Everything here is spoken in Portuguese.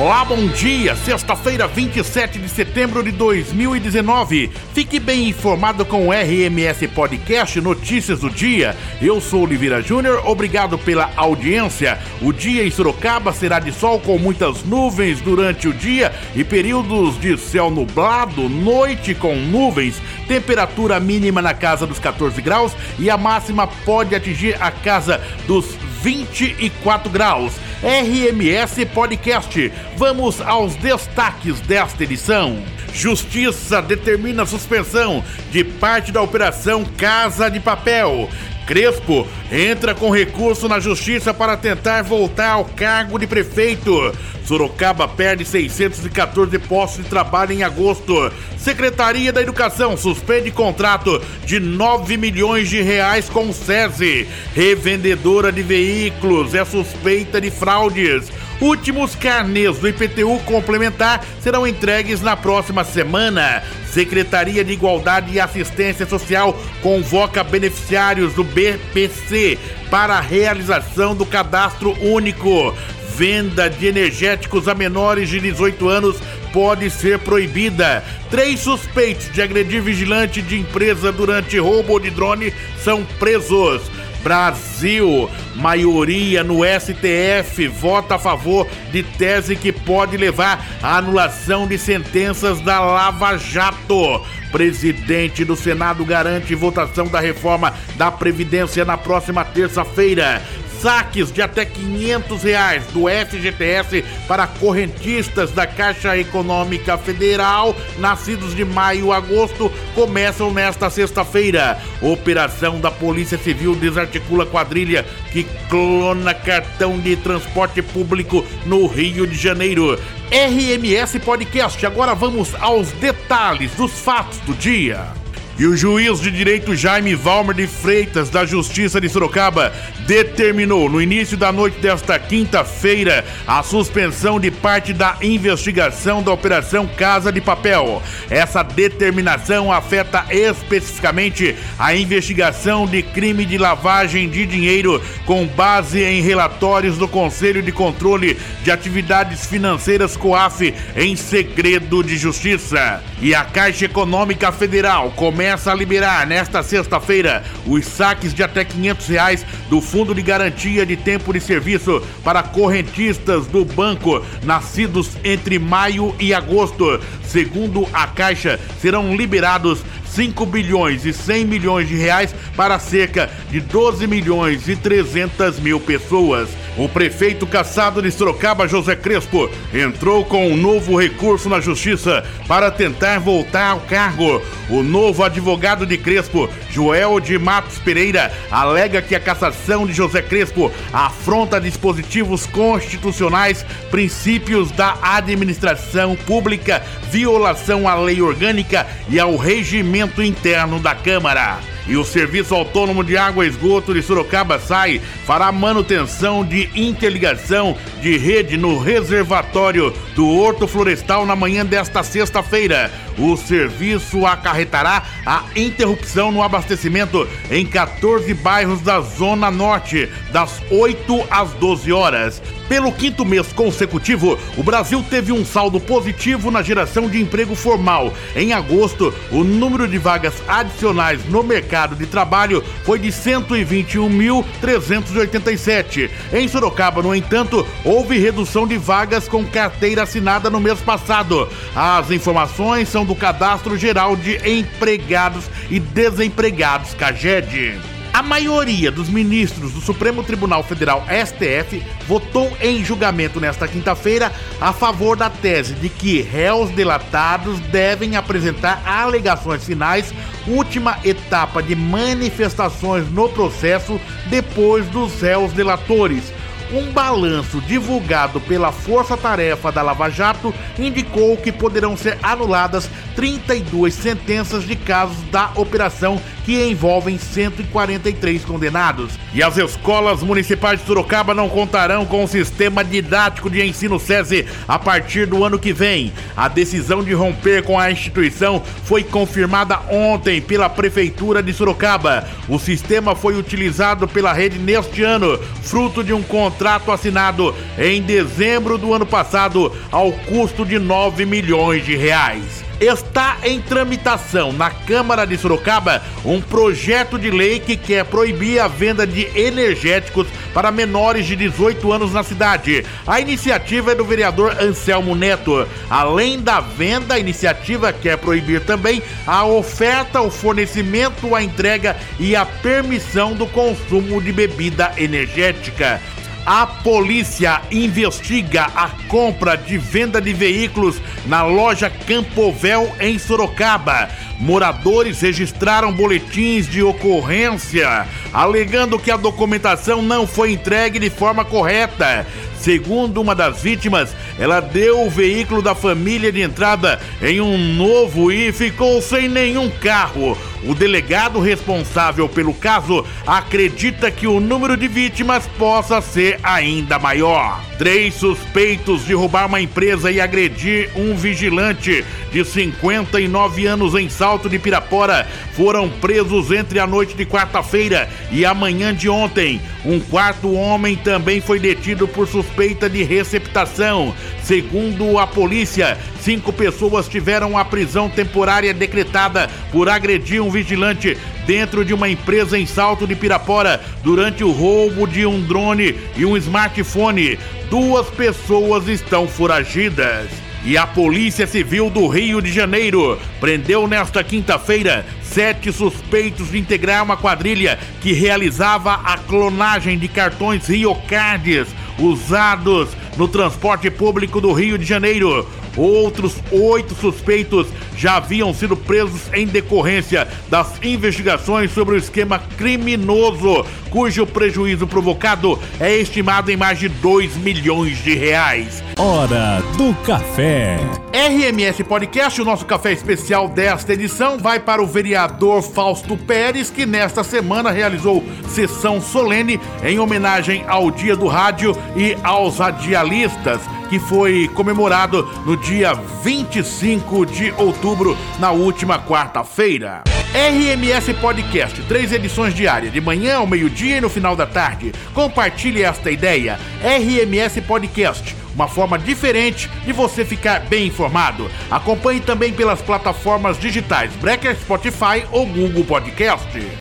Olá, bom dia! Sexta-feira, 27 de setembro de 2019. Fique bem informado com o RMS Podcast Notícias do Dia. Eu sou Oliveira Júnior, obrigado pela audiência. O dia em Sorocaba será de sol com muitas nuvens durante o dia e períodos de céu nublado, noite com nuvens. Temperatura mínima na casa dos 14 graus e a máxima pode atingir a casa dos 24 graus. RMS Podcast. Vamos aos destaques desta edição. Justiça determina a suspensão de parte da operação Casa de Papel. Crespo entra com recurso na justiça para tentar voltar ao cargo de prefeito. Sorocaba perde 614 postos de trabalho em agosto. Secretaria da Educação suspende contrato de 9 milhões de reais com o SESI. Revendedora de veículos é suspeita de fraudes. Últimos carnês do IPTU complementar serão entregues na próxima semana. Secretaria de Igualdade e Assistência Social convoca beneficiários do BPC para a realização do cadastro único. Venda de energéticos a menores de 18 anos pode ser proibida. Três suspeitos de agredir vigilante de empresa durante roubo de drone são presos. Brasil. Maioria no STF vota a favor de tese que pode levar à anulação de sentenças da Lava Jato. Presidente do Senado garante votação da reforma da Previdência na próxima terça-feira saques de até 500 reais do FGTS para correntistas da Caixa Econômica Federal, nascidos de maio a agosto, começam nesta sexta-feira. Operação da Polícia Civil desarticula quadrilha que clona cartão de transporte público no Rio de Janeiro. RMS Podcast, agora vamos aos detalhes dos fatos do dia. E o juiz de direito Jaime Valmer de Freitas, da Justiça de Sorocaba, determinou no início da noite desta quinta-feira a suspensão de parte da investigação da Operação Casa de Papel. Essa determinação afeta especificamente a investigação de crime de lavagem de dinheiro com base em relatórios do Conselho de Controle de Atividades Financeiras COAF em segredo de justiça. E a Caixa Econômica Federal começa começa a liberar nesta sexta-feira os saques de até 500 reais do Fundo de Garantia de Tempo de Serviço para correntistas do banco nascidos entre maio e agosto. Segundo a Caixa, serão liberados 5 bilhões e 100 milhões de reais para cerca de 12 milhões e 300 mil pessoas. O prefeito caçado de Sorocaba, José Crespo, entrou com um novo recurso na justiça para tentar voltar ao cargo. O novo advogado de Crespo, Joel de Matos Pereira, alega que a cassação de José Crespo afronta dispositivos constitucionais, princípios da administração pública, violação à lei orgânica e ao regimento interno da Câmara. E o Serviço Autônomo de Água e Esgoto de Sorocaba SAI fará manutenção de interligação de rede no reservatório do Horto Florestal na manhã desta sexta-feira. O serviço acarretará a interrupção no abastecimento em 14 bairros da Zona Norte, das 8 às 12 horas. Pelo quinto mês consecutivo, o Brasil teve um saldo positivo na geração de emprego formal. Em agosto, o número de vagas adicionais no mercado de trabalho foi de 121.387. Em Sorocaba, no entanto, houve redução de vagas com carteira assinada no mês passado. As informações são do Cadastro Geral de Empregados e Desempregados, CAGED. A maioria dos ministros do Supremo Tribunal Federal, STF, votou em julgamento nesta quinta-feira a favor da tese de que réus delatados devem apresentar alegações finais, última etapa de manifestações no processo depois dos réus delatores. Um balanço divulgado pela Força Tarefa da Lava Jato indicou que poderão ser anuladas 32 sentenças de casos da operação que envolvem 143 condenados. E as escolas municipais de Sorocaba não contarão com o sistema didático de ensino SESI a partir do ano que vem. A decisão de romper com a instituição foi confirmada ontem pela Prefeitura de Sorocaba. O sistema foi utilizado pela rede neste ano, fruto de um contrato assinado em dezembro do ano passado, ao custo de 9 milhões de reais. Está em tramitação na Câmara de Sorocaba um projeto de lei que quer proibir a venda de energéticos para menores de 18 anos na cidade. A iniciativa é do vereador Anselmo Neto. Além da venda, a iniciativa quer proibir também a oferta, o fornecimento, a entrega e a permissão do consumo de bebida energética. A polícia investiga a compra de venda de veículos na loja Campovel em Sorocaba. Moradores registraram boletins de ocorrência, alegando que a documentação não foi entregue de forma correta. Segundo uma das vítimas, ela deu o veículo da família de entrada em um novo e ficou sem nenhum carro. O delegado responsável pelo caso acredita que o número de vítimas possa ser ainda maior. Três suspeitos de roubar uma empresa e agredir um vigilante de 59 anos em Salto de Pirapora foram presos entre a noite de quarta-feira e a manhã de ontem. Um quarto homem também foi detido por suspeita de receptação. Segundo a polícia, cinco pessoas tiveram a prisão temporária decretada por agredir um vigilante dentro de uma empresa em Salto de Pirapora durante o roubo de um drone e um smartphone. Duas pessoas estão foragidas. E a Polícia Civil do Rio de Janeiro prendeu nesta quinta-feira sete suspeitos de integrar uma quadrilha que realizava a clonagem de cartões Rio Cards usados no transporte público do Rio de Janeiro. Outros oito suspeitos já haviam sido presos em decorrência das investigações sobre o esquema criminoso, cujo prejuízo provocado é estimado em mais de 2 milhões de reais. Hora do café. RMS Podcast, o nosso café especial desta edição, vai para o vereador Fausto Pérez, que nesta semana realizou sessão solene em homenagem ao Dia do Rádio e aos radialistas que foi comemorado no dia 25 de outubro, na última quarta-feira. RMS Podcast, três edições diárias, de manhã ao meio-dia e no final da tarde. Compartilhe esta ideia. RMS Podcast, uma forma diferente de você ficar bem informado. Acompanhe também pelas plataformas digitais Breaker, Spotify ou Google Podcast.